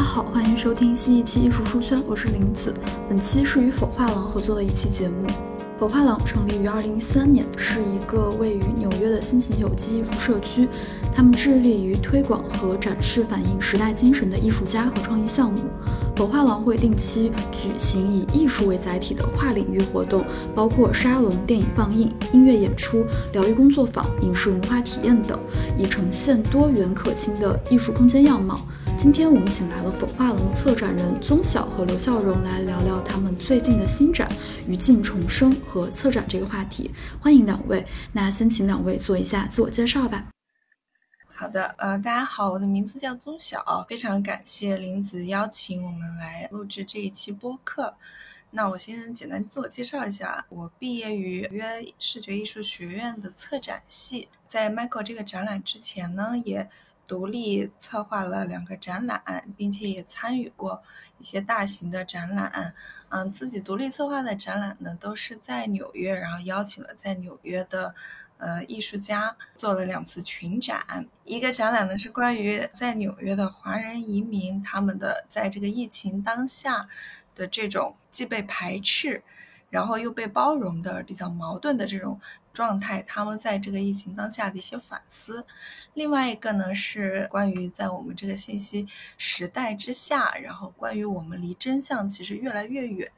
家好，欢迎收听新一期艺术书圈，我是林子。本期是与否画廊合作的一期节目。否画廊成立于二零一三年，是一个位于纽约的新型有机艺术社区。他们致力于推广和展示反映时代精神的艺术家和创意项目。否画廊会定期举行以艺术为载体的跨领域活动，包括沙龙、电影放映、音乐演出、疗愈工作坊、影视文化体验等，以呈现多元可亲的艺术空间样貌。今天我们请来了否画廊策展人宗晓和刘笑容来聊聊他们最近的新展“余烬重生”和策展这个话题。欢迎两位，那先请两位做一下自我介绍吧。好的，呃，大家好，我的名字叫宗晓，非常感谢林子邀请我们来录制这一期播客。那我先简单自我介绍一下，我毕业于纽约视觉艺术学院的策展系，在 Michael 这个展览之前呢，也独立策划了两个展览，并且也参与过一些大型的展览。嗯，自己独立策划的展览呢，都是在纽约，然后邀请了在纽约的。呃，艺术家做了两次群展，一个展览呢是关于在纽约的华人移民，他们的在这个疫情当下的这种既被排斥，然后又被包容的比较矛盾的这种。状态，他们在这个疫情当下的一些反思。另外一个呢，是关于在我们这个信息时代之下，然后关于我们离真相其实越来越远，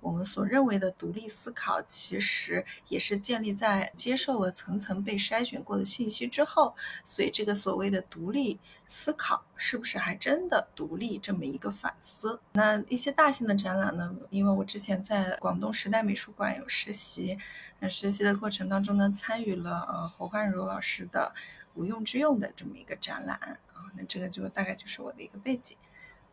我们所认为的独立思考，其实也是建立在接受了层层被筛选过的信息之后。所以，这个所谓的独立思考，是不是还真的独立？这么一个反思。那一些大型的展览呢？因为我之前在广东时代美术馆有实习。那实习的过程当中呢，参与了呃侯焕如老师的无用之用的这么一个展览啊，那这个就大概就是我的一个背景。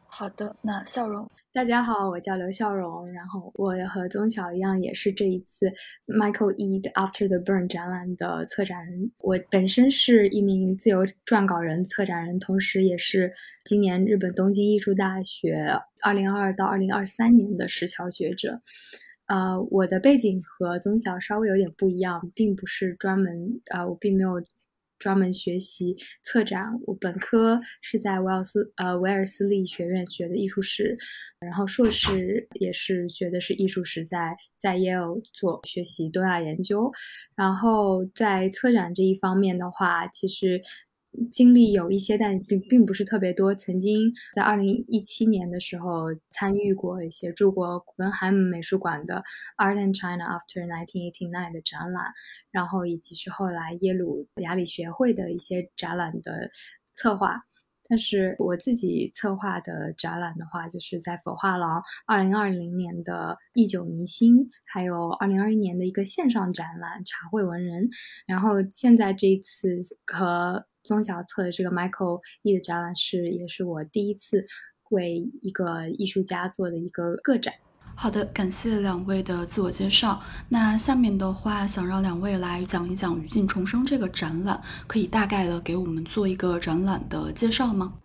好的，那笑容，大家好，我叫刘笑容，然后我和宗晓一样，也是这一次 Michael E 的 After the Burn 展览的策展人。我本身是一名自由撰稿人、策展人，同时也是今年日本东京艺术大学2022到2023年的实桥学者。呃，我的背景和宗晓稍微有点不一样，并不是专门呃，我并没有专门学习策展。我本科是在威尔斯呃威尔斯利学院学的艺术史，然后硕士也是学的是艺术史，在在耶鲁做学习东亚研究。然后在策展这一方面的话，其实。经历有一些，但并并不是特别多。曾经在二零一七年的时候参与过一些住过古根海姆美术馆的 Art and China After 1989的展览，然后以及是后来耶鲁雅礼学会的一些展览的策划。但是我自己策划的展览的话，就是在佛画廊二零二零年的忆九明星，还有二零二一年的一个线上展览茶会文人。然后现在这一次和宗晓策的这个 Michael E 的展览是，也是我第一次为一个艺术家做的一个个展。好的，感谢两位的自我介绍。那下面的话，想让两位来讲一讲《余烬重生》这个展览，可以大概的给我们做一个展览的介绍吗？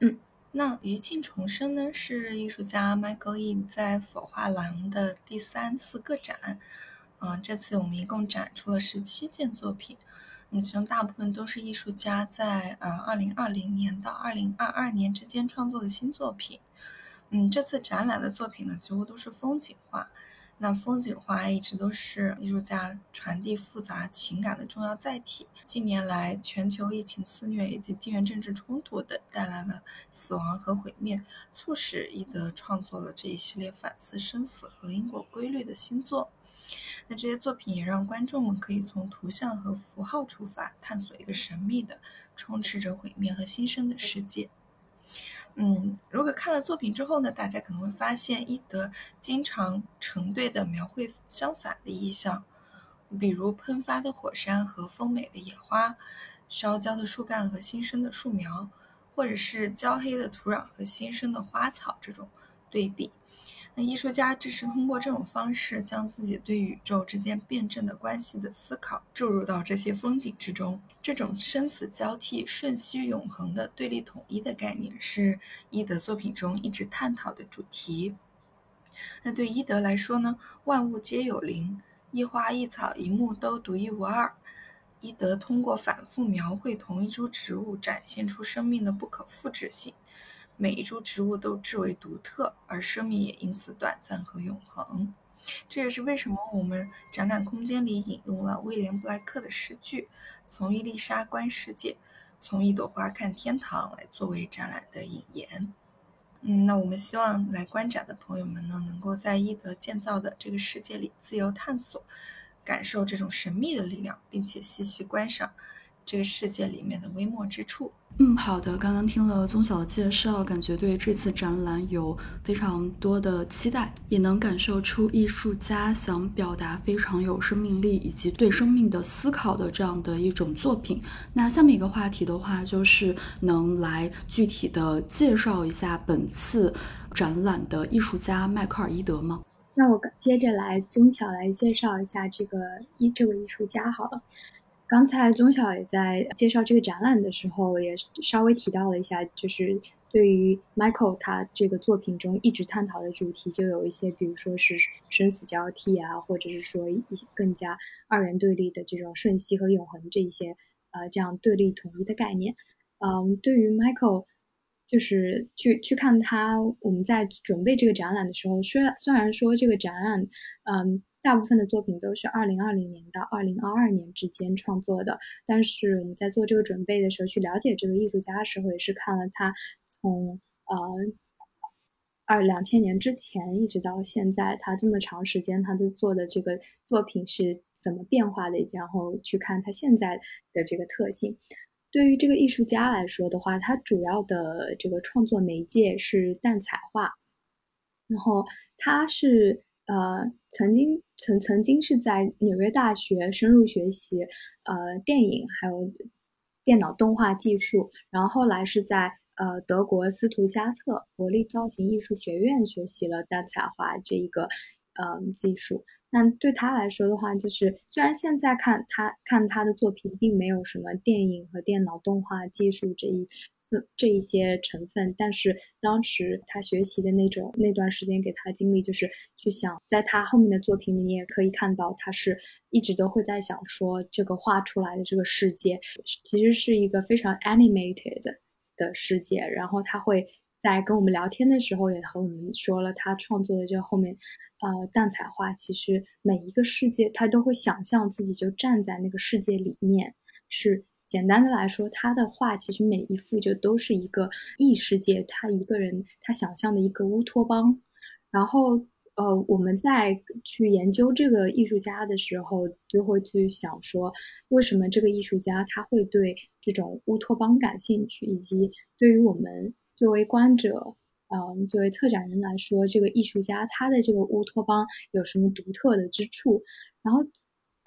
嗯，那《余烬重生》呢，是艺术家 Michael E 在否画廊的第三次个展。嗯，这次我们一共展出了十七件作品。其中大部分都是艺术家在呃二零二零年到二零二二年之间创作的新作品。嗯，这次展览的作品呢，几乎都是风景画。那风景画一直都是艺术家传递复杂情感的重要载体。近年来，全球疫情肆虐以及地缘政治冲突等带来了死亡和毁灭，促使伊德创作了这一系列反思生死和因果规律的新作。那这些作品也让观众们可以从图像和符号出发，探索一个神秘的、充斥着毁灭和新生的世界。嗯，如果看了作品之后呢，大家可能会发现伊德经常成对的描绘相反的意象，比如喷发的火山和丰美的野花，烧焦的树干和新生的树苗，或者是焦黑的土壤和新生的花草这种对比。那艺术家只是通过这种方式，将自己对宇宙之间辩证的关系的思考注入到这些风景之中。这种生死交替、瞬息永恒的对立统一的概念，是伊德作品中一直探讨的主题。那对伊德来说呢？万物皆有灵，一花一草一木都独一无二。伊德通过反复描绘同一株植物，展现出生命的不可复制性。每一株植物都至为独特，而生命也因此短暂和永恒。这也是为什么我们展览空间里引用了威廉布莱克的诗句：“从伊丽莎观世界，从一朵花看天堂”来作为展览的引言。嗯，那我们希望来观展的朋友们呢，能够在伊德建造的这个世界里自由探索，感受这种神秘的力量，并且细细观赏这个世界里面的微末之处。嗯，好的。刚刚听了宗晓的介绍，感觉对这次展览有非常多的期待，也能感受出艺术家想表达非常有生命力以及对生命的思考的这样的一种作品。那下面一个话题的话，就是能来具体的介绍一下本次展览的艺术家迈克尔·伊德吗？那我接着来宗巧来介绍一下这个艺这位艺术家好了。刚才钟晓也在介绍这个展览的时候，也稍微提到了一下，就是对于 Michael 他这个作品中一直探讨的主题，就有一些，比如说是生死交替啊，或者是说一些更加二元对立的这种瞬息和永恒这一些，呃，这样对立统一的概念。嗯，对于 Michael，就是去去看他，我们在准备这个展览的时候，虽然虽然说这个展览，嗯。大部分的作品都是二零二零年到二零二二年之间创作的，但是我们在做这个准备的时候，去了解这个艺术家的时候，也是看了他从呃二两千年之前一直到现在，他这么长时间他都做的这个作品是怎么变化的，然后去看他现在的这个特性。对于这个艺术家来说的话，他主要的这个创作媒介是淡彩画，然后他是。呃，曾经曾曾经是在纽约大学深入学习呃电影还有电脑动画技术，然后后来是在呃德国斯图加特国立造型艺术学院学习了淡彩画这一个呃技术。那对他来说的话，就是虽然现在看他看他的作品，并没有什么电影和电脑动画技术这一。这一些成分，但是当时他学习的那种那段时间给他经历，就是去想，在他后面的作品里，你也可以看到，他是一直都会在想说，这个画出来的这个世界，其实是一个非常 animated 的世界。然后他会在跟我们聊天的时候，也和我们说了，他创作的这后面，呃，淡彩画，其实每一个世界，他都会想象自己就站在那个世界里面，是。简单的来说，他的画其实每一幅就都是一个异世界，他一个人他想象的一个乌托邦。然后，呃，我们在去研究这个艺术家的时候，就会去想说，为什么这个艺术家他会对这种乌托邦感兴趣，以及对于我们作为观者，嗯，作为策展人来说，这个艺术家他的这个乌托邦有什么独特的之处？然后，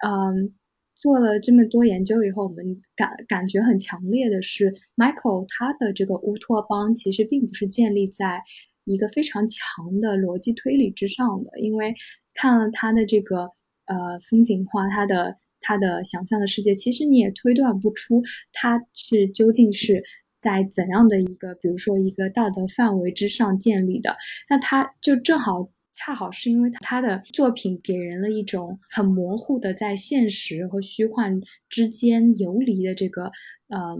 嗯。做了这么多研究以后，我们感感觉很强烈的是，Michael 他的这个乌托邦其实并不是建立在一个非常强的逻辑推理之上的。因为看了他的这个呃风景画，他的他的想象的世界，其实你也推断不出他是究竟是在怎样的一个，比如说一个道德范围之上建立的。那他就正好。恰好是因为他的作品给人了一种很模糊的在现实和虚幻之间游离的这个呃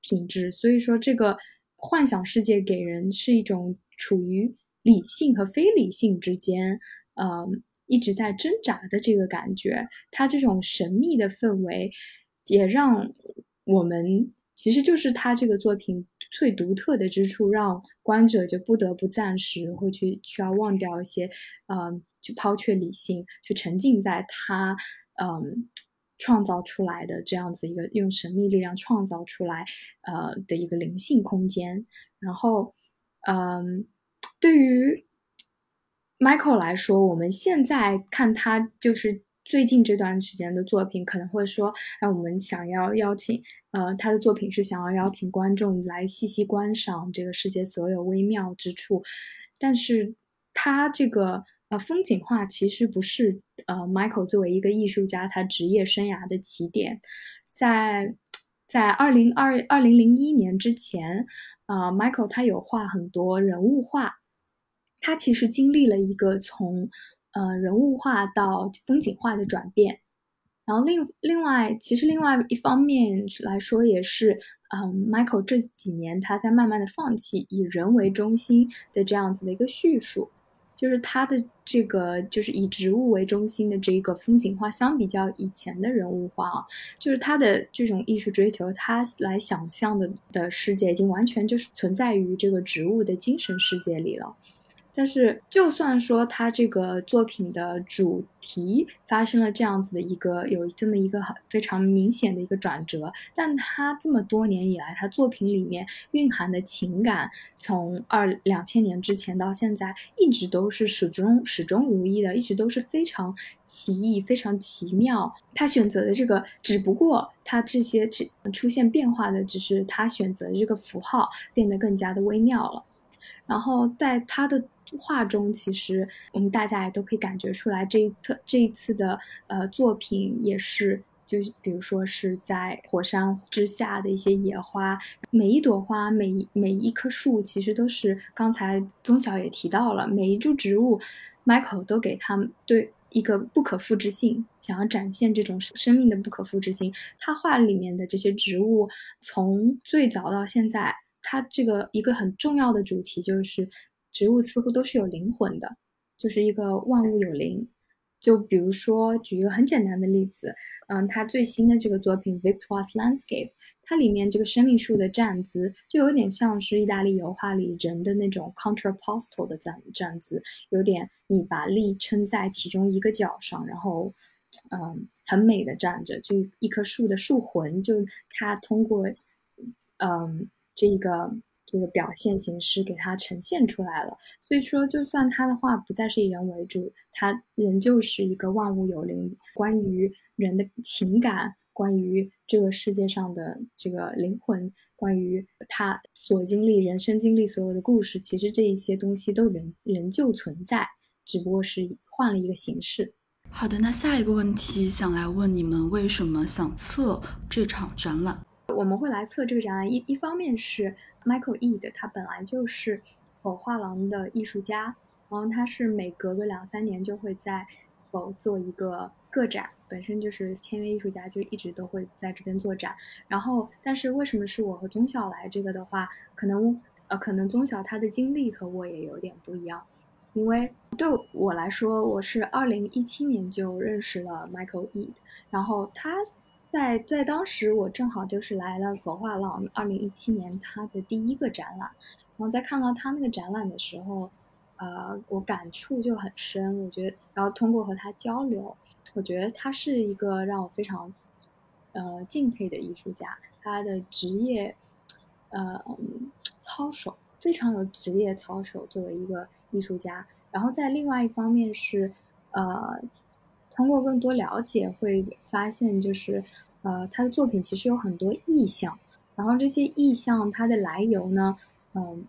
品质，所以说这个幻想世界给人是一种处于理性和非理性之间，呃一直在挣扎的这个感觉。他这种神秘的氛围也让我们。其实就是他这个作品最独特的之处，让观者就不得不暂时会去需要忘掉一些，嗯，去抛却理性，去沉浸在他，嗯，创造出来的这样子一个用神秘力量创造出来，呃的一个灵性空间。然后，嗯，对于 Michael 来说，我们现在看他就是最近这段时间的作品，可能会说，哎，我们想要邀请。呃，他的作品是想要邀请观众来细细观赏这个世界所有微妙之处，但是他这个呃风景画其实不是呃 Michael 作为一个艺术家他职业生涯的起点，在在二零二二零零一年之前，呃 Michael 他有画很多人物画，他其实经历了一个从呃人物画到风景画的转变。然后另另外，其实另外一方面来说，也是，嗯，Michael 这几年他在慢慢的放弃以人为中心的这样子的一个叙述，就是他的这个就是以植物为中心的这个风景画，相比较以前的人物画啊，就是他的这种艺术追求，他来想象的的世界已经完全就是存在于这个植物的精神世界里了。但是，就算说他这个作品的主题发生了这样子的一个有这么一个很非常明显的一个转折，但他这么多年以来，他作品里面蕴含的情感，从二两千年之前到现在，一直都是始终始终如一的，一直都是非常奇异、非常奇妙。他选择的这个，只不过他这些只出现变化的，只是他选择的这个符号变得更加的微妙了。然后在他的。画中其实我们大家也都可以感觉出来，这一特这一次的呃作品也是，就比如说是在火山之下的一些野花，每一朵花，每每一棵树，其实都是刚才宗晓也提到了，每一株植物，Michael 都给他们对一个不可复制性，想要展现这种生命的不可复制性。他画里面的这些植物，从最早到现在，他这个一个很重要的主题就是。植物似乎都是有灵魂的，就是一个万物有灵。就比如说，举一个很简单的例子，嗯，他最新的这个作品《Victor's Landscape》，它里面这个生命树的站姿，就有点像是意大利油画里人的那种 contrapposto 的站站姿，有点你把力撑在其中一个角上，然后，嗯，很美的站着，就一棵树的树魂，就它通过，嗯，这个。这个表现形式给它呈现出来了，所以说，就算他的画不再是以人为主，他仍旧是一个万物有灵，关于人的情感，关于这个世界上的这个灵魂，关于他所经历人生经历所有的故事，其实这一些东西都仍仍旧存在，只不过是换了一个形式。好的，那下一个问题想来问你们，为什么想测这场展览？我们会来测这个展览，一一方面是。Michael E 的他本来就是否画廊的艺术家，然后他是每隔个两三年就会在否做一个个展，本身就是签约艺术家，就一直都会在这边做展。然后，但是为什么是我和宗晓来这个的话，可能呃，可能宗晓他的经历和我也有点不一样，因为对我来说，我是二零一七年就认识了 Michael E，然后他。在在当时，我正好就是来了佛画廊，二零一七年他的第一个展览，然后在看到他那个展览的时候，呃，我感触就很深。我觉得，然后通过和他交流，我觉得他是一个让我非常呃敬佩的艺术家。他的职业呃操守非常有职业操守，作为一个艺术家。然后在另外一方面是呃。通过更多了解，会发现就是，呃，他的作品其实有很多意象，然后这些意象它的来由呢，嗯，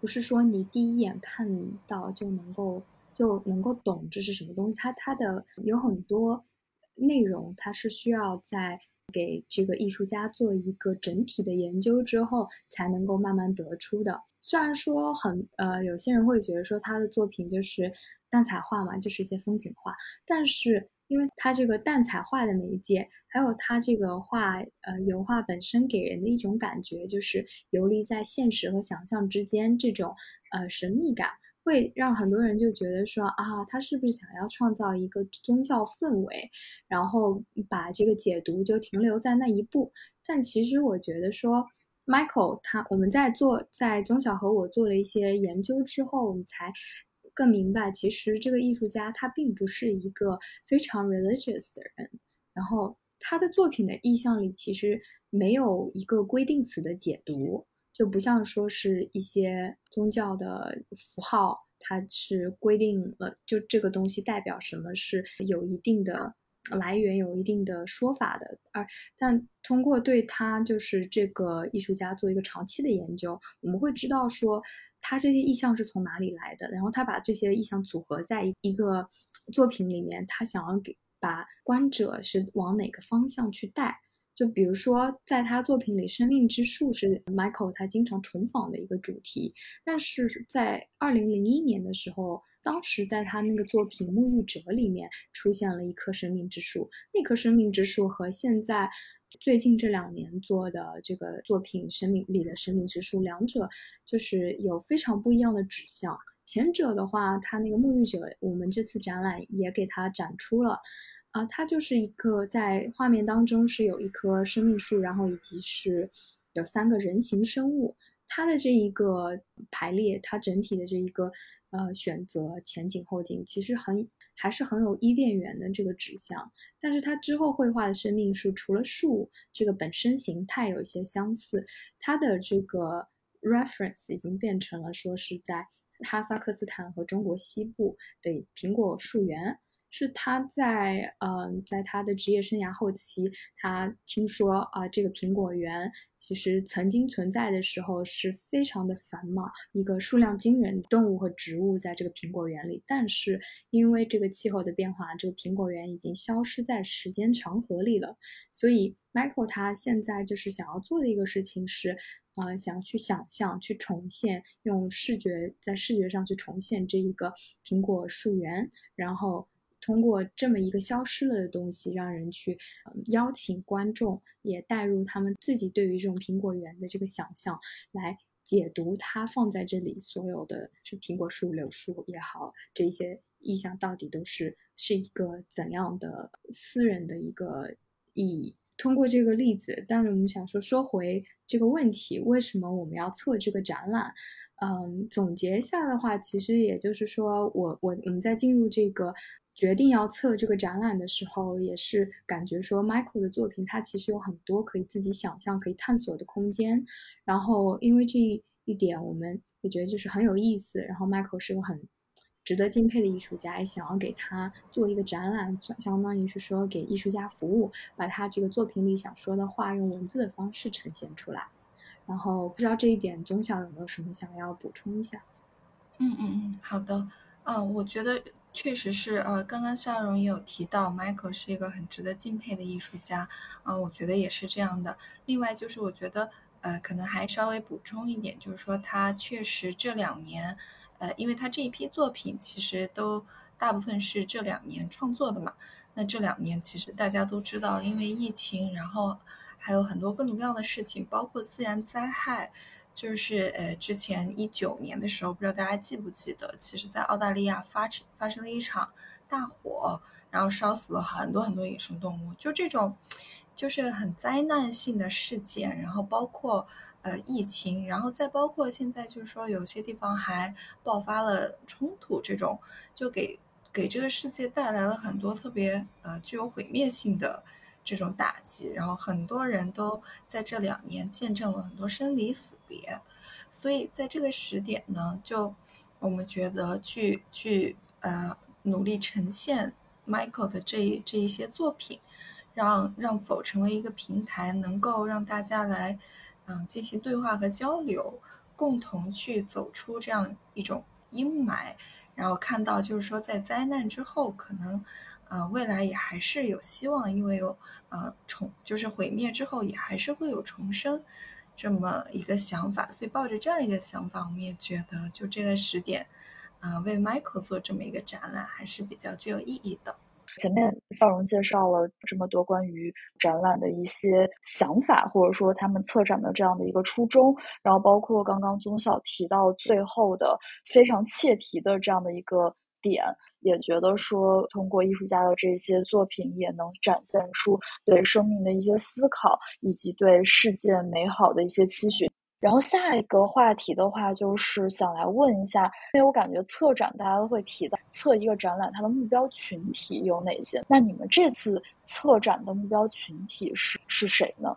不是说你第一眼看到就能够就能够懂这是什么东西，它它的有很多内容，它是需要在给这个艺术家做一个整体的研究之后，才能够慢慢得出的。虽然说很呃，有些人会觉得说他的作品就是淡彩画嘛，就是一些风景画，但是因为他这个淡彩画的媒介，还有他这个画呃油画本身给人的一种感觉，就是游离在现实和想象之间这种呃神秘感，会让很多人就觉得说啊，他是不是想要创造一个宗教氛围，然后把这个解读就停留在那一步，但其实我觉得说。Michael，他我们在做在宗晓和我做了一些研究之后，我们才更明白，其实这个艺术家他并不是一个非常 religious 的人。然后他的作品的意象里其实没有一个规定词的解读，就不像说是一些宗教的符号，它是规定了就这个东西代表什么是有一定的。来源有一定的说法的，而但通过对他就是这个艺术家做一个长期的研究，我们会知道说他这些意象是从哪里来的，然后他把这些意象组合在一个作品里面，他想要给把观者是往哪个方向去带。就比如说在他作品里，生命之树是 Michael 他经常重访的一个主题，但是在二零零一年的时候。当时在他那个作品《沐浴者》里面出现了一棵生命之树，那棵生命之树和现在最近这两年做的这个作品《生命里的生命之树》，两者就是有非常不一样的指向。前者的话，他那个沐浴者，我们这次展览也给他展出了，啊，它就是一个在画面当中是有一棵生命树，然后以及是有三个人形生物，它的这一个排列，它整体的这一个呃选择前景后景，其实很还是很有伊甸园的这个指向，但是它之后绘画的生命树，除了树这个本身形态有一些相似，它的这个 reference 已经变成了说是在。哈萨克斯坦和中国西部的苹果树园，是他在嗯，在他的职业生涯后期，他听说啊，这个苹果园其实曾经存在的时候是非常的繁忙，一个数量惊人动物和植物在这个苹果园里，但是因为这个气候的变化，这个苹果园已经消失在时间长河里了，所以 Michael 他现在就是想要做的一个事情是。啊，想要去想象、去重现，用视觉在视觉上去重现这一个苹果树园，然后通过这么一个消失了的东西，让人去邀请观众也带入他们自己对于这种苹果园的这个想象，来解读它放在这里所有的是苹果树、柳树也好，这些意象到底都是是一个怎样的私人的一个意义。通过这个例子，但是我们想说说回这个问题，为什么我们要测这个展览？嗯，总结一下的话，其实也就是说，我我我们在进入这个决定要测这个展览的时候，也是感觉说，Michael 的作品它其实有很多可以自己想象、可以探索的空间。然后因为这一点，我们也觉得就是很有意思。然后 Michael 是个很。值得敬佩的艺术家也想要给他做一个展览，相当于是说给艺术家服务，把他这个作品里想说的话用文字的方式呈现出来。然后不知道这一点，宗晓有没有什么想要补充一下？嗯嗯嗯，好的。嗯，我觉得确实是，呃，刚刚夏容也有提到，Michael 是一个很值得敬佩的艺术家。啊，我觉得也是这样的。另外就是我觉得，呃，可能还稍微补充一点，就是说他确实这两年。呃，因为他这一批作品其实都大部分是这两年创作的嘛。那这两年其实大家都知道，因为疫情，然后还有很多各种各样的事情，包括自然灾害。就是呃，之前一九年的时候，不知道大家记不记得，其实在澳大利亚发发生了一场大火，然后烧死了很多很多野生动物。就这种，就是很灾难性的事件，然后包括。呃，疫情，然后再包括现在，就是说有些地方还爆发了冲突，这种就给给这个世界带来了很多特别呃具有毁灭性的这种打击，然后很多人都在这两年见证了很多生离死别，所以在这个时点呢，就我们觉得去去呃努力呈现 Michael 的这一这一些作品，让让否成为一个平台，能够让大家来。嗯，进行对话和交流，共同去走出这样一种阴霾，然后看到就是说，在灾难之后，可能，呃，未来也还是有希望，因为有呃重，就是毁灭之后也还是会有重生这么一个想法，所以抱着这样一个想法，我们也觉得就这个时点，呃，为 Michael 做这么一个展览还是比较具有意义的。前面笑容介绍了这么多关于展览的一些想法，或者说他们策展的这样的一个初衷，然后包括刚刚宗晓提到最后的非常切题的这样的一个点，也觉得说通过艺术家的这些作品，也能展现出对生命的一些思考，以及对世界美好的一些期许。然后下一个话题的话，就是想来问一下，因为我感觉策展大家都会提到策一个展览，它的目标群体有哪些？那你们这次策展的目标群体是是谁呢？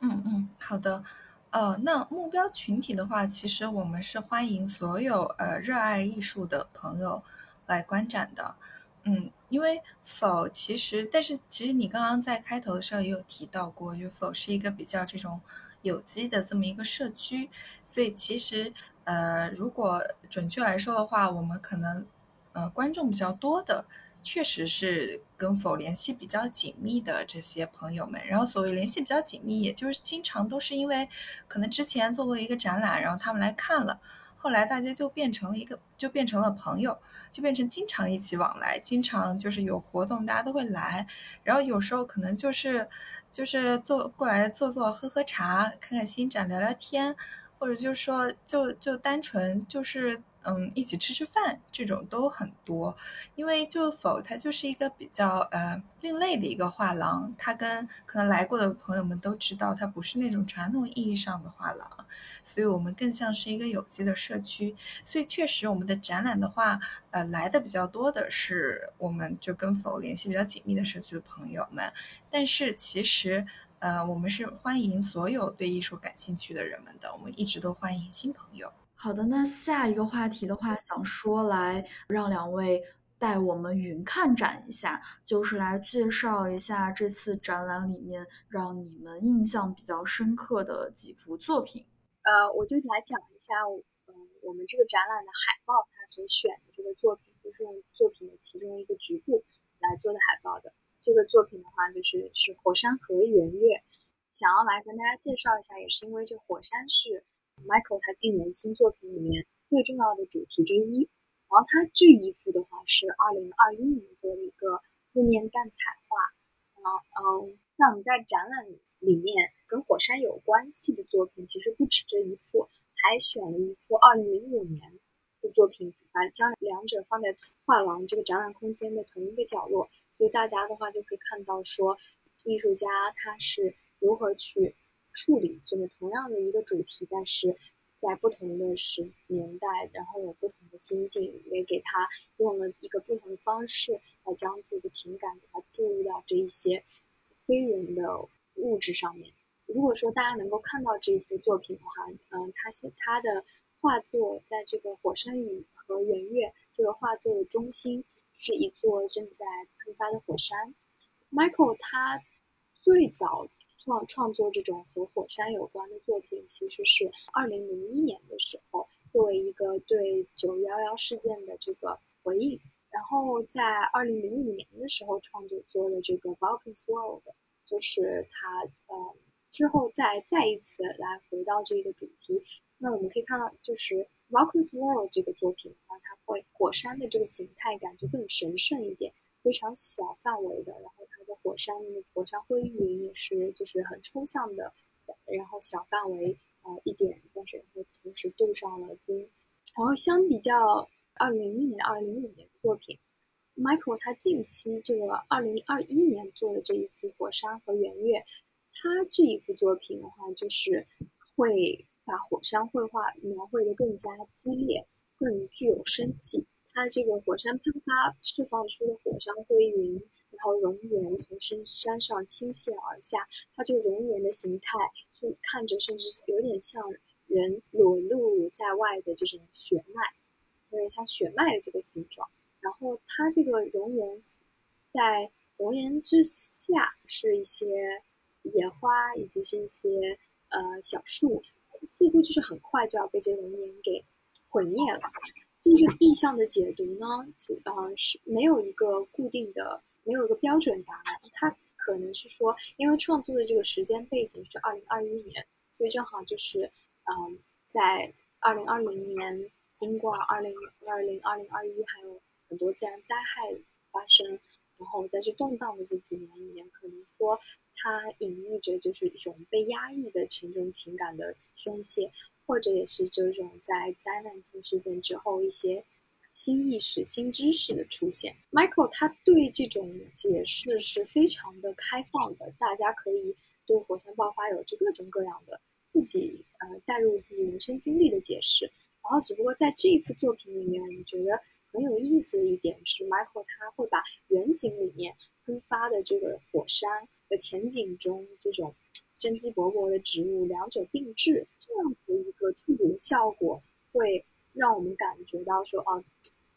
嗯嗯，好的，呃，那目标群体的话，其实我们是欢迎所有呃热爱艺术的朋友来观展的。嗯，因为否其实，但是其实你刚刚在开头的时候也有提到过，就否是一个比较这种。有机的这么一个社区，所以其实呃，如果准确来说的话，我们可能呃观众比较多的，确实是跟否联系比较紧密的这些朋友们。然后所谓联系比较紧密，也就是经常都是因为可能之前做过一个展览，然后他们来看了，后来大家就变成了一个，就变成了朋友，就变成经常一起往来，经常就是有活动大家都会来，然后有时候可能就是就是坐过来坐坐喝喝茶，看看新展，聊聊天，或者就是说就就单纯就是。嗯，一起吃吃饭这种都很多，因为就否它就是一个比较呃另类的一个画廊，它跟可能来过的朋友们都知道，它不是那种传统意义上的画廊，所以我们更像是一个有机的社区。所以确实我们的展览的话，呃来的比较多的是我们就跟否联系比较紧密的社区的朋友们，但是其实呃我们是欢迎所有对艺术感兴趣的人们的，我们一直都欢迎新朋友。好的，那下一个话题的话，想说来让两位带我们云看展一下，就是来介绍一下这次展览里面让你们印象比较深刻的几幅作品。呃，我就来讲一下，嗯，我们这个展览的海报，它所选的这个作品，就是用作品的其中一个局部来做的海报的。这个作品的话，就是是火山和圆月，想要来跟大家介绍一下，也是因为这火山是。Michael 他今年新作品里面最重要的主题之一，然后他这一幅的话是二零二一年做的一个路面淡彩画，啊嗯，那我们在展览里里面跟火山有关系的作品其实不止这一幅，还选了一幅二零零五年的作品，把将两者放在画廊这个展览空间的同一个角落，所以大家的话就可以看到说艺术家他是如何去。处理这个同样的一个主题，但是在不同的时年代，然后有不同的心境，也给他用了一个不同的方式来将自己的情感给他注入到这一些非人的物质上面。如果说大家能够看到这幅作品的话，嗯，他写他的画作在这个火山雨和圆月这个画作的中心是一座正在喷发的火山。Michael 他最早。创创作这种和火山有关的作品，其实是二零零一年的时候，作为一个对九幺幺事件的这个回应。然后在二零零五年的时候，创作做了这个 Vulcan's World，就是他呃之后再再一次来回到这个主题。那我们可以看到，就是 Vulcan's World 这个作品的话，它会火山的这个形态感就更神圣一点，非常小范围的，然后它的。火山火山灰云也是，就是很抽象的，然后小范围呃一点，但是会同时镀上了金。然后相比较二零零一年、二零零五年的作品，Michael 他近期这个二零二一年做的这一幅火山和圆月，他这一幅作品的话，就是会把火山绘画描绘的更加激烈，更具有生气。它这个火山喷发释放出的火山灰云。然后熔岩从深山上倾泻而下，它这个熔岩的形态就看着甚至有点像人裸露在外的这种血脉，有点像血脉的这个形状。然后它这个熔岩在熔岩之下是一些野花以及是一些呃小树，似乎就是很快就要被这熔岩给毁灭了。这个意象的解读呢，其呃是没有一个固定的。没有一个标准答案，它可能是说，因为创作的这个时间背景是二零二一年，所以正好就是，嗯，在二零二零年经过二零二零、二零二一，还有很多自然灾害发生，然后在这动荡的这几年里面，可能说它隐喻着就是一种被压抑的沉重情感的宣泄，或者也是这种在灾难性事件之后一些。新意识、新知识的出现，Michael 他对这种解释是非常的开放的，大家可以对火山爆发有着各种各样的自己呃带入自己人生经历的解释。然后，只不过在这一次作品里面，我们觉得很有意思的一点是，Michael 他会把远景里面喷发的这个火山和前景中这种生机勃勃的植物两者并置，这样的一个处理的效果会。让我们感觉到说，啊，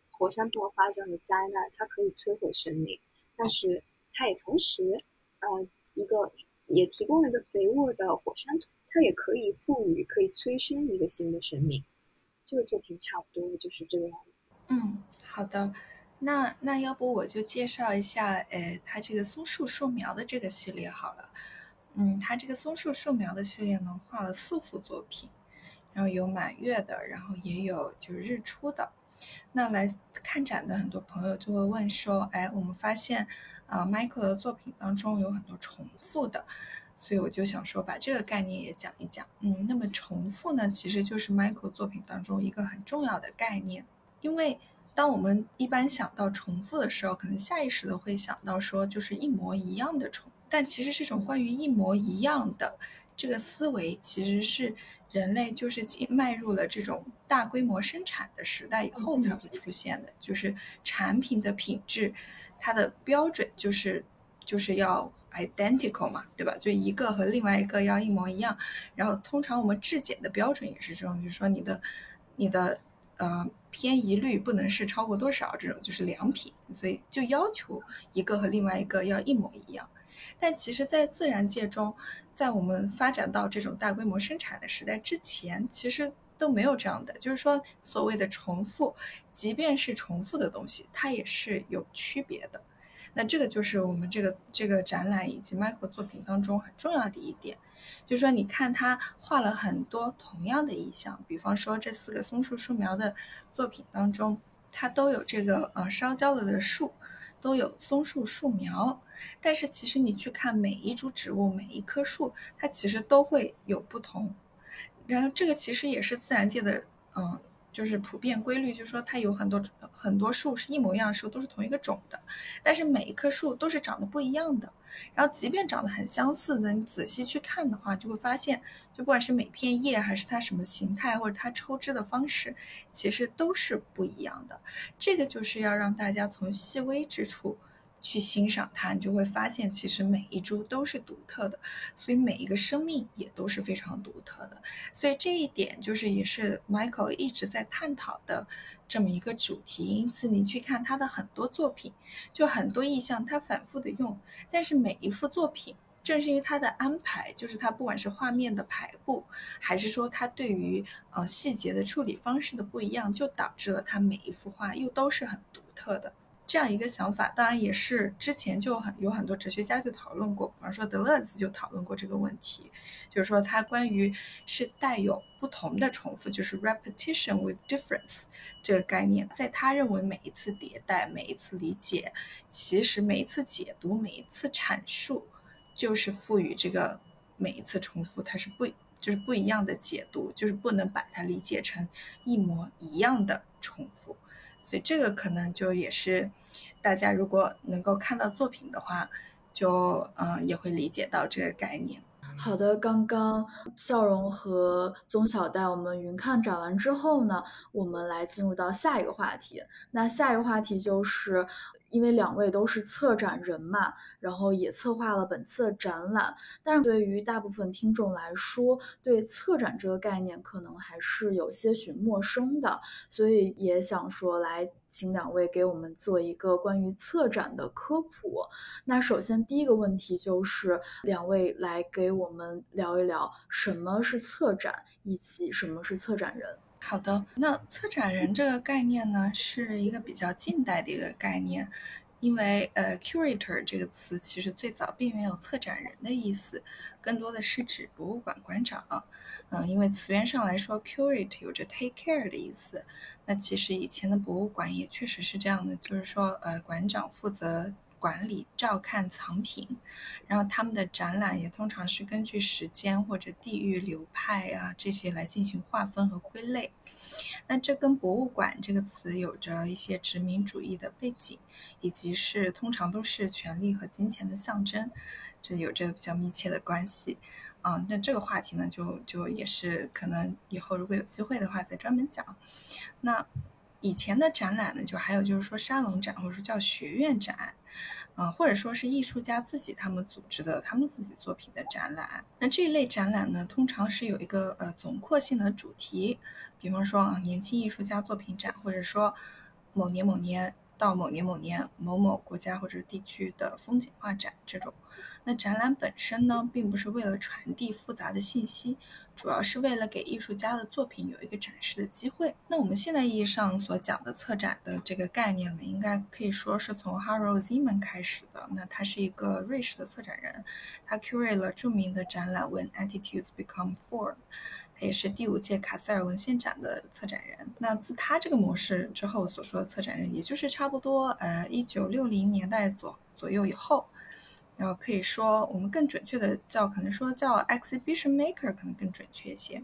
火山爆发这样的灾难，它可以摧毁生命，但是它也同时，呃，一个也提供了一个肥沃的火山土，它也可以赋予、可以催生一个新的生命。这个作品差不多就是这个样子。嗯，好的，那那要不我就介绍一下，呃，它这个松树树苗的这个系列好了。嗯，它这个松树树苗的系列呢，画了四幅作品。然后有满月的，然后也有就是日出的。那来看展的很多朋友就会问说，哎，我们发现，呃，Michael 的作品当中有很多重复的，所以我就想说把这个概念也讲一讲。嗯，那么重复呢，其实就是 Michael 作品当中一个很重要的概念，因为当我们一般想到重复的时候，可能下意识的会想到说就是一模一样的重，但其实这种关于一模一样的这个思维其实是。人类就是进迈入了这种大规模生产的时代以后才会出现的，就是产品的品质，它的标准就是就是要 identical 嘛，对吧？就一个和另外一个要一模一样。然后通常我们质检的标准也是这种，就是说你的你的呃偏移率不能是超过多少，这种就是良品，所以就要求一个和另外一个要一模一样。但其实，在自然界中，在我们发展到这种大规模生产的时代之前，其实都没有这样的。就是说，所谓的重复，即便是重复的东西，它也是有区别的。那这个就是我们这个这个展览以及 Michael 作品当中很重要的一点。就是说，你看他画了很多同样的意象，比方说这四个松树树苗的作品当中，它都有这个呃烧焦了的树。都有松树树苗，但是其实你去看每一株植物、每一棵树，它其实都会有不同。然后这个其实也是自然界的，嗯。就是普遍规律，就是说它有很多很多树是一模一样的树，都是同一个种的，但是每一棵树都是长得不一样的。然后即便长得很相似的，你仔细去看的话，就会发现，就不管是每片叶还是它什么形态，或者它抽枝的方式，其实都是不一样的。这个就是要让大家从细微之处。去欣赏它，你就会发现，其实每一株都是独特的，所以每一个生命也都是非常独特的。所以这一点就是也是 Michael 一直在探讨的这么一个主题。因此，你去看他的很多作品，就很多意象他反复的用，但是每一幅作品，正是因为他的安排，就是他不管是画面的排布，还是说他对于呃细节的处理方式的不一样，就导致了他每一幅画又都是很独特的。这样一个想法，当然也是之前就很有很多哲学家就讨论过，比方说德勒兹就讨论过这个问题，就是说他关于是带有不同的重复，就是 repetition with difference 这个概念，在他认为每一次迭代、每一次理解，其实每一次解读、每一次阐述，就是赋予这个每一次重复，它是不就是不一样的解读，就是不能把它理解成一模一样的重复。所以这个可能就也是，大家如果能够看到作品的话，就嗯也会理解到这个概念。好的，刚刚笑容和宗小戴我们云看展完之后呢，我们来进入到下一个话题。那下一个话题就是。因为两位都是策展人嘛，然后也策划了本次的展览，但是对于大部分听众来说，对策展这个概念可能还是有些许陌生的，所以也想说来请两位给我们做一个关于策展的科普。那首先第一个问题就是两位来给我们聊一聊什么是策展，以及什么是策展人。好的，那策展人这个概念呢，是一个比较近代的一个概念，因为呃，curator 这个词其实最早并没有策展人的意思，更多的是指博物馆馆长。嗯，因为词源上来说，curate 有着 take care 的意思。那其实以前的博物馆也确实是这样的，就是说呃，馆长负责。管理、照看藏品，然后他们的展览也通常是根据时间或者地域流派啊这些来进行划分和归类。那这跟博物馆这个词有着一些殖民主义的背景，以及是通常都是权力和金钱的象征，这有着比较密切的关系。啊，那这个话题呢，就就也是可能以后如果有机会的话再专门讲。那。以前的展览呢，就还有就是说沙龙展，或者说叫学院展，呃，或者说是艺术家自己他们组织的他们自己作品的展览。那这一类展览呢，通常是有一个呃总括性的主题，比方说啊年轻艺术家作品展，或者说某年某年到某年某年某某国家或者地区的风景画展这种。那展览本身呢，并不是为了传递复杂的信息，主要是为了给艺术家的作品有一个展示的机会。那我们现在意义上所讲的策展的这个概念呢，应该可以说是从 Haro Zeman 开始的。那他是一个瑞士的策展人，他 curate 了著名的展览 When Attitudes Become Form。也是第五届卡塞尔文献展的策展人。那自他这个模式之后所说的策展人，也就是差不多呃一九六零年代左左右以后，然后可以说我们更准确的叫，可能说叫 exhibition maker 可能更准确一些。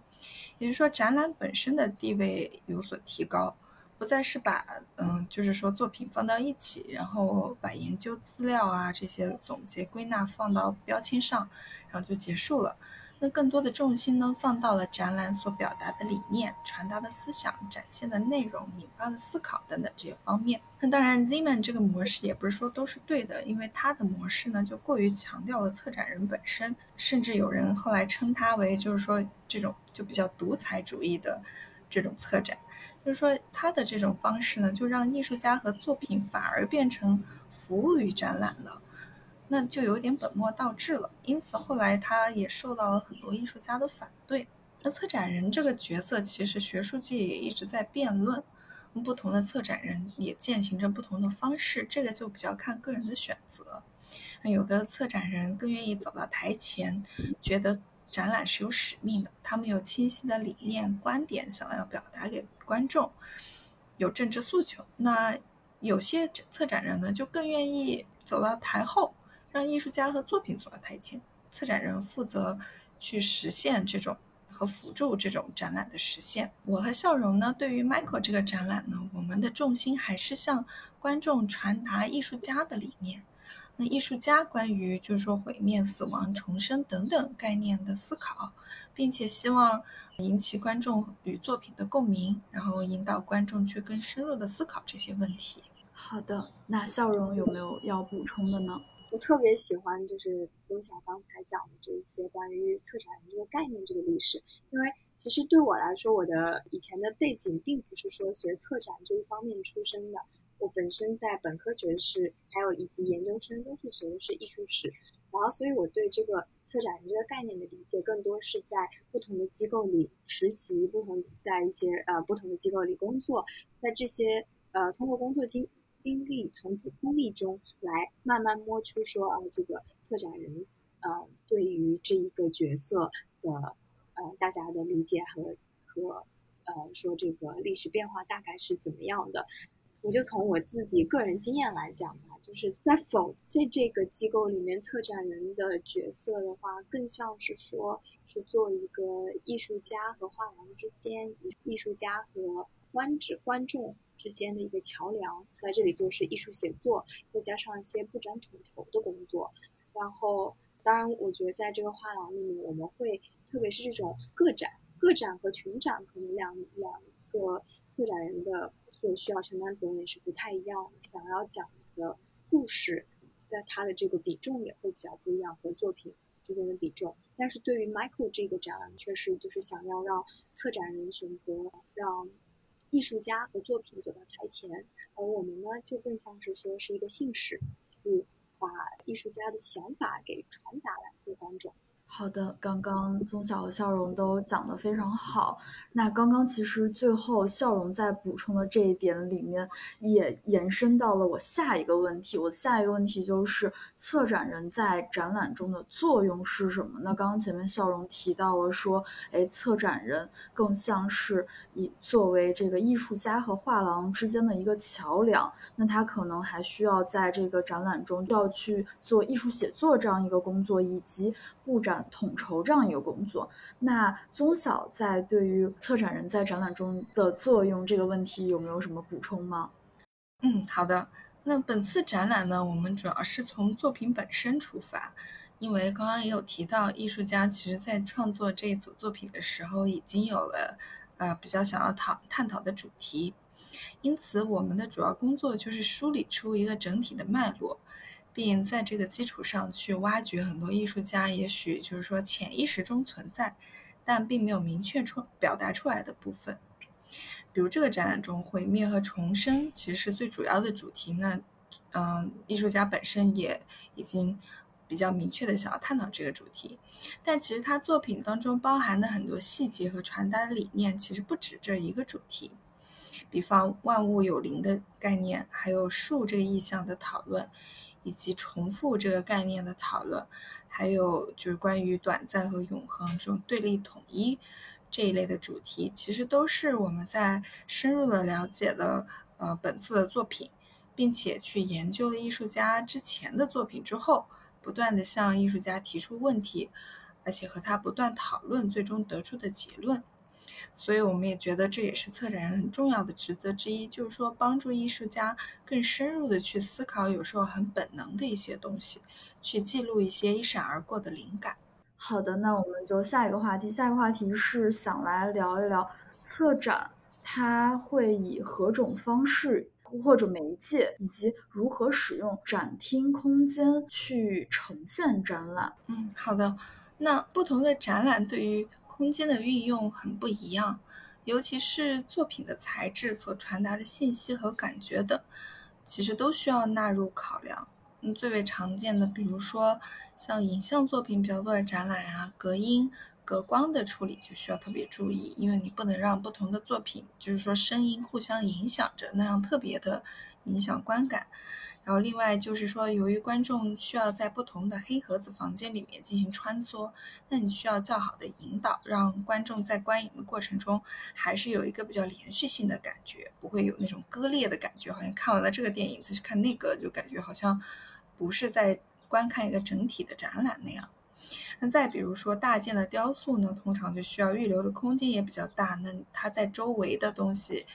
也就是说，展览本身的地位有所提高，不再是把嗯就是说作品放到一起，然后把研究资料啊这些总结归纳放到标签上，然后就结束了。那更多的重心呢，放到了展览所表达的理念、传达的思想、展现的内容、引发的思考等等这些方面。那当然，Zeman 这个模式也不是说都是对的，因为他的模式呢就过于强调了策展人本身，甚至有人后来称他为就是说这种就比较独裁主义的这种策展，就是说他的这种方式呢，就让艺术家和作品反而变成服务于展览了。那就有点本末倒置了，因此后来他也受到了很多艺术家的反对。那策展人这个角色，其实学术界也一直在辩论，不同的策展人也践行着不同的方式，这个就比较看个人的选择。有的策展人更愿意走到台前，觉得展览是有使命的，他们有清晰的理念、观点想要表达给观众，有政治诉求。那有些策展人呢，就更愿意走到台后。让艺术家和作品走到台前，策展人负责去实现这种和辅助这种展览的实现。我和笑容呢，对于 Michael 这个展览呢，我们的重心还是向观众传达艺术家的理念。那艺术家关于就是说毁灭、死亡、重生等等概念的思考，并且希望引起观众与作品的共鸣，然后引导观众去更深入的思考这些问题。好的，那笑容有没有要补充的呢？我特别喜欢就是钟晓刚才讲的这一些关于策展人这个概念这个历史，因为其实对我来说，我的以前的背景并不是说学策展这一方面出身的，我本身在本科学的是，还有以及研究生都是学的是艺术史，然后所以我对这个策展人这个概念的理解，更多是在不同的机构里实习，不同在一些呃不同的机构里工作，在这些呃通过工作经。经历从经历中来慢慢摸出说啊，这个策展人，呃，对于这一个角色的呃大家的理解和和呃说这个历史变化大概是怎么样的？我就从我自己个人经验来讲吧，就是在否在这个机构里面，策展人的角色的话，更像是说是做一个艺术家和画廊之间，艺术家和观者观众。之间的一个桥梁，在这里做是艺术写作，再加上一些布展统筹的工作。然后，当然，我觉得在这个画廊里面，我们会，特别是这种个展、个展和群展，可能两两个策展人的所需要承担责任是不太一样。想要讲的故事，在它的这个比重也会比较不一样，和作品之间的比重。但是对于 Michael 这个展览，确实就是想要让策展人选择让。艺术家和作品走到台前，而我们呢，就更像是说是一个信使，去把艺术家的想法给传达来给观众。好的，刚刚宗晓和笑容都讲得非常好。那刚刚其实最后笑容在补充的这一点里面，也延伸到了我下一个问题。我下一个问题就是，策展人在展览中的作用是什么？那刚刚前面笑容提到了说，哎，策展人更像是以作为这个艺术家和画廊之间的一个桥梁。那他可能还需要在这个展览中要去做艺术写作这样一个工作，以及布展。统筹这样一个工作，那宗晓在对于策展人在展览中的作用这个问题有没有什么补充吗？嗯，好的。那本次展览呢，我们主要是从作品本身出发，因为刚刚也有提到，艺术家其实在创作这一组作品的时候，已经有了呃比较想要讨探讨的主题，因此我们的主要工作就是梳理出一个整体的脉络。并在这个基础上去挖掘很多艺术家，也许就是说潜意识中存在，但并没有明确出表达出来的部分。比如这个展览中，毁灭和重生其实是最主要的主题。那，嗯，艺术家本身也已经比较明确的想要探讨这个主题。但其实他作品当中包含的很多细节和传达的理念，其实不止这一个主题。比方万物有灵的概念，还有树这个意象的讨论，以及重复这个概念的讨论，还有就是关于短暂和永恒这种对立统一。这一类的主题，其实都是我们在深入的了解了呃本次的作品，并且去研究了艺术家之前的作品之后，不断的向艺术家提出问题，而且和他不断讨论，最终得出的结论。所以我们也觉得这也是策展人很重要的职责之一，就是说帮助艺术家更深入的去思考，有时候很本能的一些东西，去记录一些一闪而过的灵感。好的，那我们就下一个话题。下一个话题是想来聊一聊策展，它会以何种方式或者媒介，以及如何使用展厅空间去呈现展览。嗯，好的。那不同的展览对于空间的运用很不一样，尤其是作品的材质所传达的信息和感觉等，其实都需要纳入考量。嗯，最为常见的，比如说像影像作品比较多的展览啊，隔音、隔光的处理就需要特别注意，因为你不能让不同的作品，就是说声音互相影响着，那样特别的影响观感。然后另外就是说，由于观众需要在不同的黑盒子房间里面进行穿梭，那你需要较好的引导，让观众在观影的过程中还是有一个比较连续性的感觉，不会有那种割裂的感觉，好像看完了这个电影再去看那个，就感觉好像不是在观看一个整体的展览那样。那再比如说大件的雕塑呢，通常就需要预留的空间也比较大，那它在周围的东西。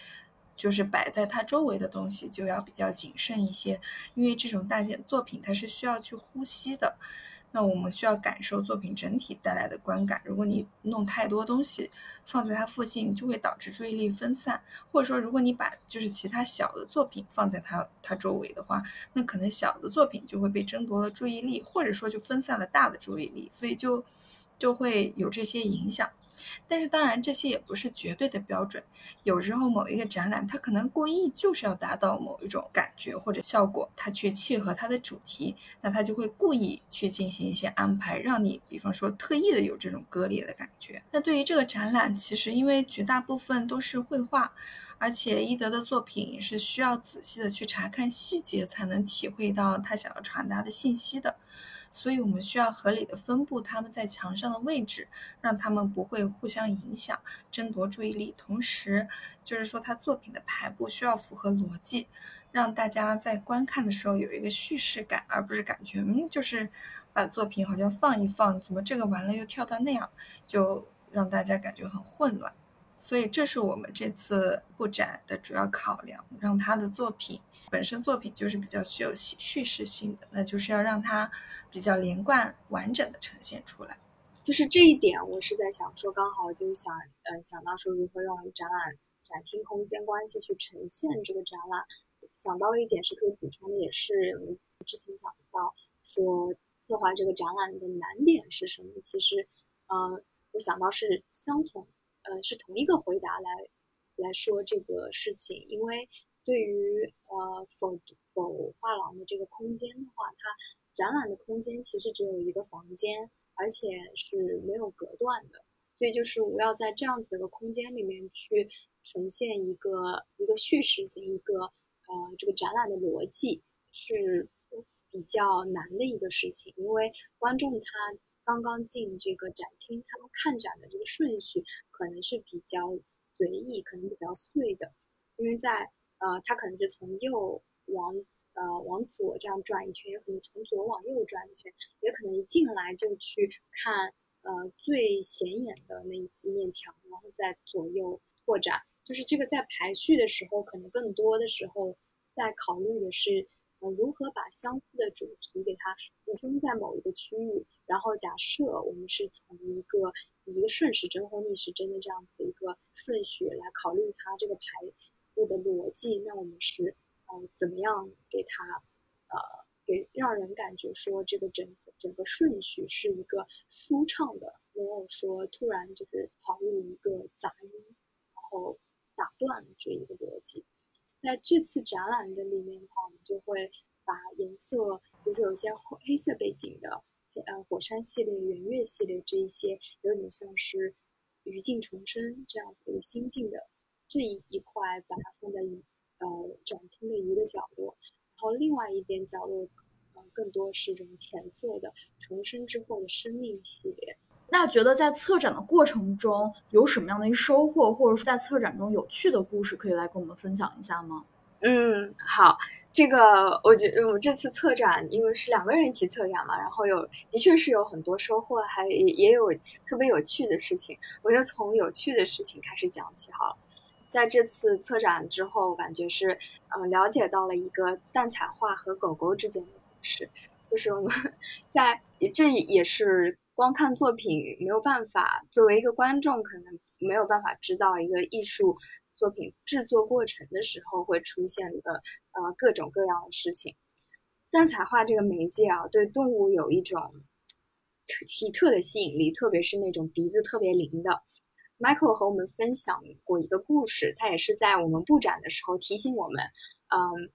就是摆在它周围的东西就要比较谨慎一些，因为这种大件作品它是需要去呼吸的，那我们需要感受作品整体带来的观感。如果你弄太多东西放在它附近，就会导致注意力分散。或者说，如果你把就是其他小的作品放在它它周围的话，那可能小的作品就会被争夺了注意力，或者说就分散了大的注意力，所以就就会有这些影响。但是当然，这些也不是绝对的标准。有时候某一个展览，它可能故意就是要达到某一种感觉或者效果，它去契合它的主题，那它就会故意去进行一些安排，让你，比方说特意的有这种割裂的感觉。那对于这个展览，其实因为绝大部分都是绘画，而且伊德的作品也是需要仔细的去查看细节，才能体会到他想要传达的信息的。所以我们需要合理的分布他们在墙上的位置，让他们不会互相影响、争夺注意力。同时，就是说他作品的排布需要符合逻辑，让大家在观看的时候有一个叙事感，而不是感觉嗯，就是把作品好像放一放，怎么这个完了又跳到那样，就让大家感觉很混乱。所以这是我们这次布展的主要考量，让他的作品本身作品就是比较具有叙事性的，那就是要让它比较连贯完整的呈现出来。就是这一点，我是在想说，刚好就是想，呃，想到说如何用展览展厅空间关系去呈现这个展览，想到了一点是可以补充的，也是之前讲到说策划这个展览的难点是什么？其实，呃，我想到是相同。呃，是同一个回答来来说这个事情，因为对于呃否否画廊的这个空间的话，它展览的空间其实只有一个房间，而且是没有隔断的，所以就是我要在这样子的一个空间里面去呈现一个一个叙事性一个呃这个展览的逻辑是比较难的一个事情，因为观众他。刚刚进这个展厅，他们看展的这个顺序可能是比较随意，可能比较碎的，因为在呃，他可能是从右往呃往左这样转一圈，也可能从左往右转一圈，也可能一进来就去看呃最显眼的那一面墙，然后再左右拓展。就是这个在排序的时候，可能更多的时候在考虑的是。呃，如何把相似的主题给它集中在某一个区域？然后假设我们是从一个一个顺时针或逆时针的这样子的一个顺序来考虑它这个排布的逻辑，那我们是呃怎么样给它呃给让人感觉说这个整整个顺序是一个舒畅的，没有说突然就是跑入一个杂音，然后。打断这一个逻辑。在这次展览的里面的话，我们就会把颜色，比如说有些黑色背景的，呃，火山系列、圆月系列这一些，有点像是余烬重生这样子的心境的这一一块，把它放在一呃展厅的一个角落，然后另外一边角落。呃更多是这种浅色的重生之后的生命系列。那觉得在策展的过程中有什么样的一收获，或者说在策展中有趣的故事，可以来跟我们分享一下吗？嗯，好，这个我觉得我们这次策展因为是两个人一起策展嘛，然后有的确是有很多收获，还也也有特别有趣的事情。我就从有趣的事情开始讲起好了。在这次策展之后，感觉是嗯了解到了一个蛋彩画和狗狗之间的。故事，就是我们 在这也是光看作品没有办法，作为一个观众可能没有办法知道一个艺术作品制作过程的时候会出现的呃各种各样的事情。蛋彩画这个媒介啊，对动物有一种奇特的吸引力，特别是那种鼻子特别灵的。Michael 和我们分享过一个故事，他也是在我们布展的时候提醒我们，嗯。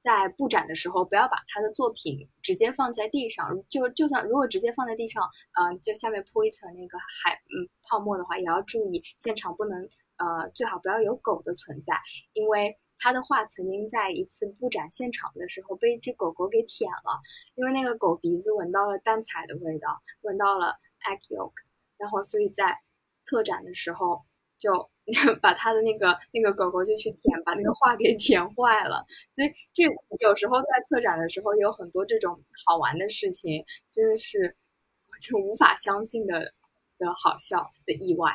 在布展的时候，不要把他的作品直接放在地上。就就算如果直接放在地上，嗯，就下面铺一层那个海嗯泡沫的话，也要注意现场不能呃最好不要有狗的存在，因为他的画曾经在一次布展现场的时候被一只狗狗给舔了，因为那个狗鼻子闻到了蛋彩的味道，闻到了 egg yolk，然后所以在策展的时候就。把他的那个那个狗狗就去舔，把那个画给舔坏了。所以这有时候在策展的时候有很多这种好玩的事情，真的是就无法相信的的好笑的意外。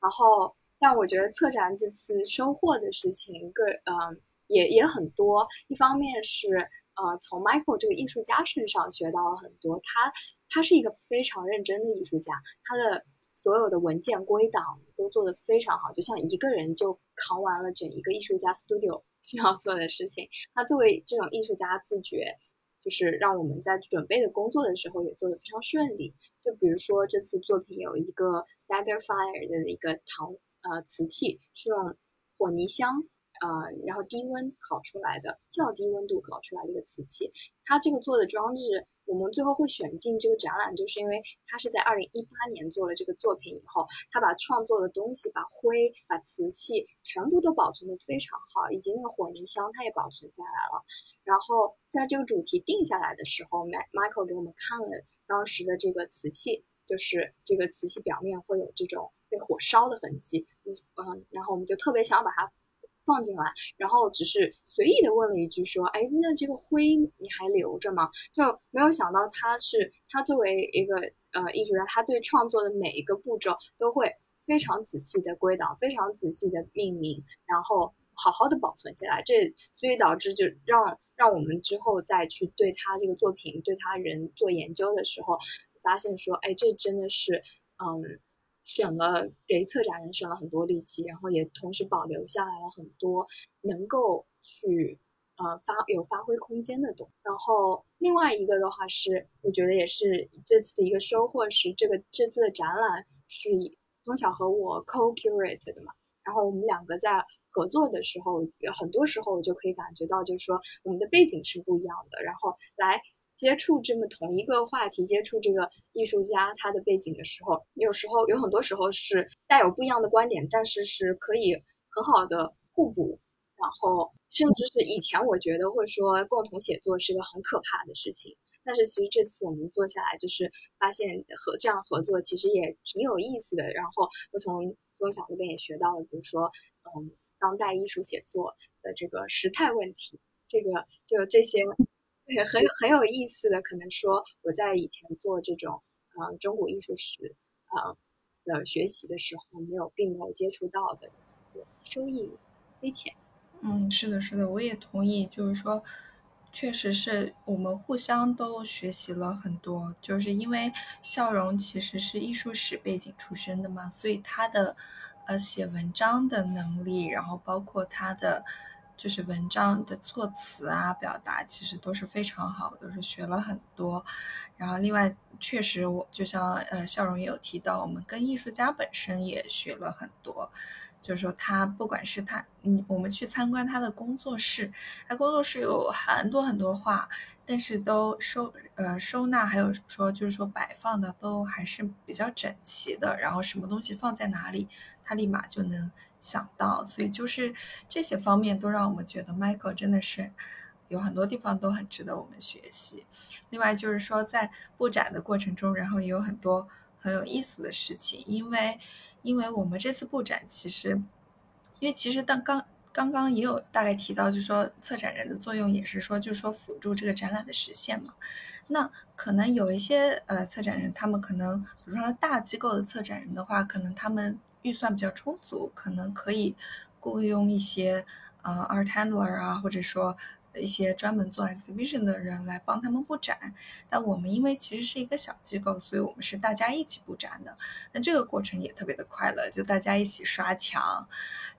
然后，但我觉得策展这次收获的事情，个嗯也也很多。一方面是呃从 Michael 这个艺术家身上学到了很多，他他是一个非常认真的艺术家，他的。所有的文件归档都做得非常好，就像一个人就扛完了整一个艺术家 studio 需要做的事情。他作为这种艺术家自觉，就是让我们在准备的工作的时候也做得非常顺利。就比如说这次作品有一个 Sagarfire 的一个陶呃瓷器，是用火泥香呃然后低温烤出来的，较低温度烤出来的一个瓷器。它这个做的装置。我们最后会选进这个展览，就是因为他是在二零一八年做了这个作品以后，他把创作的东西、把灰、把瓷器全部都保存的非常好，以及那个火泥箱他也保存下来了。然后在这个主题定下来的时候，Michael 给我们看了当时的这个瓷器，就是这个瓷器表面会有这种被火烧的痕迹，嗯，然后我们就特别想把它。放进来，然后只是随意的问了一句说：“哎，那这个灰你还留着吗？”就没有想到他是他作为一个呃艺术家，他对创作的每一个步骤都会非常仔细的归档，非常仔细的命名，然后好好的保存起来。这所以导致就让让我们之后再去对他这个作品、对他人做研究的时候，发现说：“哎，这真的是嗯。”省了给策展人省了很多力气，然后也同时保留下来了很多能够去呃发有发挥空间的东西。然后另外一个的话是，我觉得也是这次的一个收获是，这个这次的展览是以从小和我 co-curate 的嘛。然后我们两个在合作的时候，很多时候我就可以感觉到，就是说我们的背景是不一样的，然后来。接触这么同一个话题，接触这个艺术家他的背景的时候，有时候有很多时候是带有不一样的观点，但是是可以很好的互补。然后，甚至是以前我觉得会说共同写作是个很可怕的事情，但是其实这次我们做下来，就是发现和这样合作其实也挺有意思的。然后我从宗晓那边也学到了，比如说，嗯，当代艺术写作的这个时态问题，这个就这些。对，很很有意思的，可能说我在以前做这种呃中国艺术史啊的学习的时候，没有并没有接触到的，收益匪浅。嗯，是的，是的，我也同意，就是说，确实是我们互相都学习了很多，就是因为笑容其实是艺术史背景出身的嘛，所以他的呃写文章的能力，然后包括他的。就是文章的措辞啊，表达其实都是非常好，都是学了很多。然后另外，确实我就像呃笑容也有提到，我们跟艺术家本身也学了很多。就是说他不管是他，嗯，我们去参观他的工作室，他工作室有很多很多画，但是都收呃收纳，还有说就是说摆放的都还是比较整齐的。然后什么东西放在哪里，他立马就能。想到，所以就是这些方面都让我们觉得 Michael 真的是有很多地方都很值得我们学习。另外就是说，在布展的过程中，然后也有很多很有意思的事情，因为因为我们这次布展其实，因为其实当刚刚刚也有大概提到，就是说策展人的作用也是说，就是说辅助这个展览的实现嘛。那可能有一些呃策展人，他们可能比如说大机构的策展人的话，可能他们。预算比较充足，可能可以雇佣一些呃 art handler 啊，或者说一些专门做 exhibition 的人来帮他们布展。但我们因为其实是一个小机构，所以我们是大家一起布展的。那这个过程也特别的快乐，就大家一起刷墙，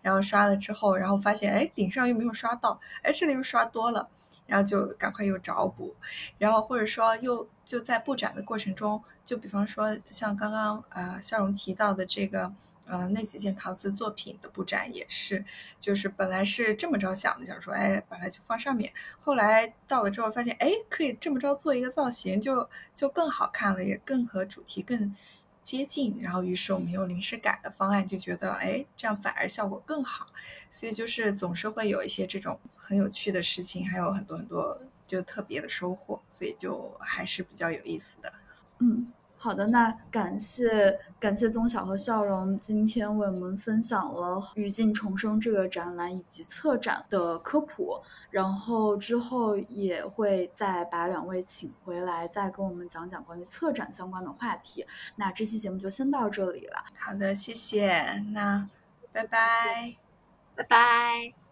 然后刷了之后，然后发现哎顶上又没有刷到，哎这里又刷多了，然后就赶快又找补，然后或者说又就在布展的过程中，就比方说像刚刚呃笑容提到的这个。呃，那几件陶瓷作品的布展也是，就是本来是这么着想的，想说，哎，把它就放上面。后来到了之后，发现，哎，可以这么着做一个造型，就就更好看了，也更和主题更接近。然后，于是我们又临时改了方案，就觉得，哎，这样反而效果更好。所以就是总是会有一些这种很有趣的事情，还有很多很多就特别的收获，所以就还是比较有意思的。嗯。好的，那感谢感谢宗晓和笑容今天为我们分享了《语境重生》这个展览以及策展的科普，然后之后也会再把两位请回来，再跟我们讲讲关于策展相关的话题。那这期节目就先到这里了。好的，谢谢，那拜拜，拜拜。